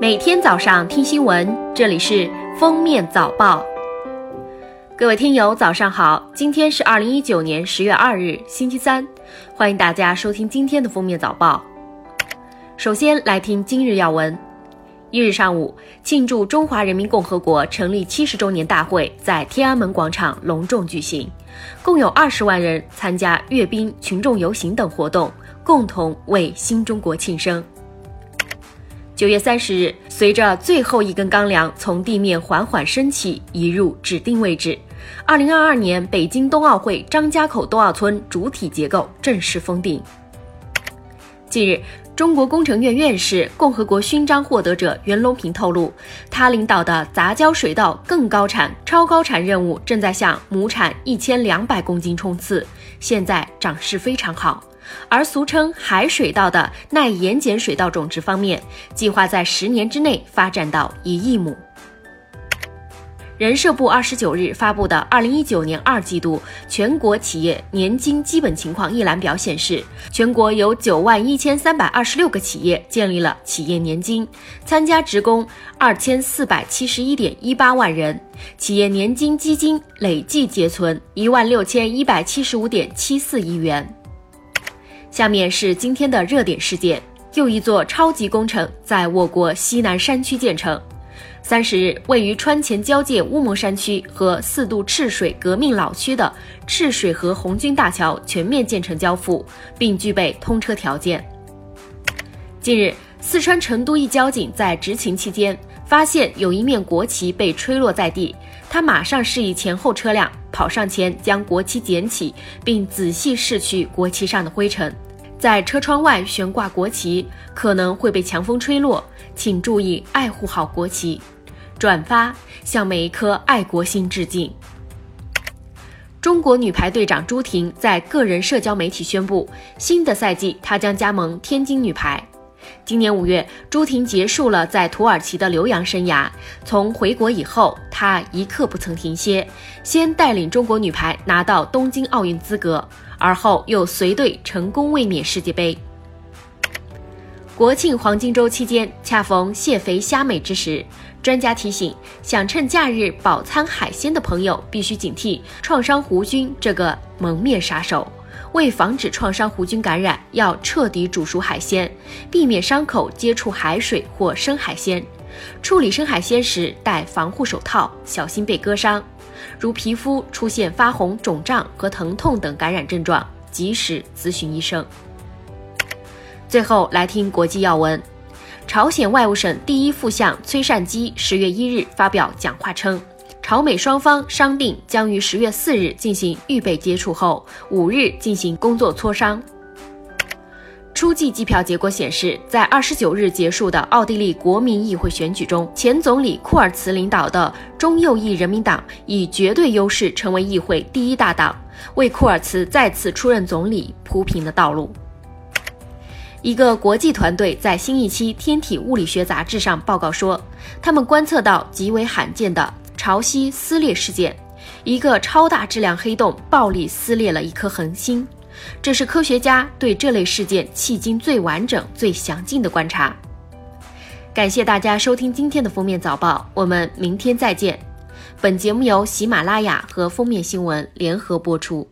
每天早上听新闻，这里是封面早报。各位听友，早上好！今天是二零一九年十月二日，星期三，欢迎大家收听今天的封面早报。首先来听今日要闻。一日上午，庆祝中华人民共和国成立七十周年大会在天安门广场隆重举行，共有二十万人参加阅兵、群众游行等活动，共同为新中国庆生。九月三十日，随着最后一根钢梁从地面缓缓升起，移入指定位置，二零二二年北京冬奥会张家口冬奥村主体结构正式封顶。近日，中国工程院院士、共和国勋章获得者袁隆平透露，他领导的杂交水稻更高产、超高产任务正在向亩产一千两百公斤冲刺，现在长势非常好。而俗称海水稻的耐盐碱水稻种植方面，计划在十年之内发展到一亿亩。人社部二十九日发布的二零一九年二季度全国企业年金基本情况一览表显示，全国有九万一千三百二十六个企业建立了企业年金，参加职工二千四百七十一点一八万人，企业年金基金累计结存一万六千一百七十五点七四亿元。下面是今天的热点事件：又一座超级工程在我国西南山区建成。三十日，位于川黔交界乌蒙山区和四渡赤水革命老区的赤水河红军大桥全面建成交付，并具备通车条件。近日，四川成都一交警在执勤期间发现有一面国旗被吹落在地，他马上示意前后车辆。跑上前将国旗捡起，并仔细拭去国旗上的灰尘。在车窗外悬挂国旗可能会被强风吹落，请注意爱护好国旗。转发，向每一颗爱国心致敬。中国女排队长朱婷在个人社交媒体宣布，新的赛季她将加盟天津女排。今年五月，朱婷结束了在土耳其的留洋生涯。从回国以后，她一刻不曾停歇，先带领中国女排拿到东京奥运资格，而后又随队成功卫冕世界杯。国庆黄金周期间，恰逢蟹肥虾美之时，专家提醒，想趁假日饱餐海鲜的朋友必须警惕创伤弧菌这个蒙面杀手。为防止创伤弧菌感染，要彻底煮熟海鲜，避免伤口接触海水或生海鲜。处理生海鲜时戴防护手套，小心被割伤。如皮肤出现发红、肿胀和疼痛等感染症状，及时咨询医生。最后来听国际要闻，朝鲜外务省第一副相崔善基十月一日发表讲话称。朝美双方商定将于十月四日进行预备接触后，五日进行工作磋商。初计计票结果显示，在二十九日结束的奥地利国民议会选举中，前总理库尔茨领导的中右翼人民党以绝对优势成为议会第一大党，为库尔茨再次出任总理铺平了道路。一个国际团队在新一期《天体物理学杂志》上报告说，他们观测到极为罕见的。潮汐撕裂事件，一个超大质量黑洞暴力撕裂了一颗恒星，这是科学家对这类事件迄今最完整、最详尽的观察。感谢大家收听今天的封面早报，我们明天再见。本节目由喜马拉雅和封面新闻联合播出。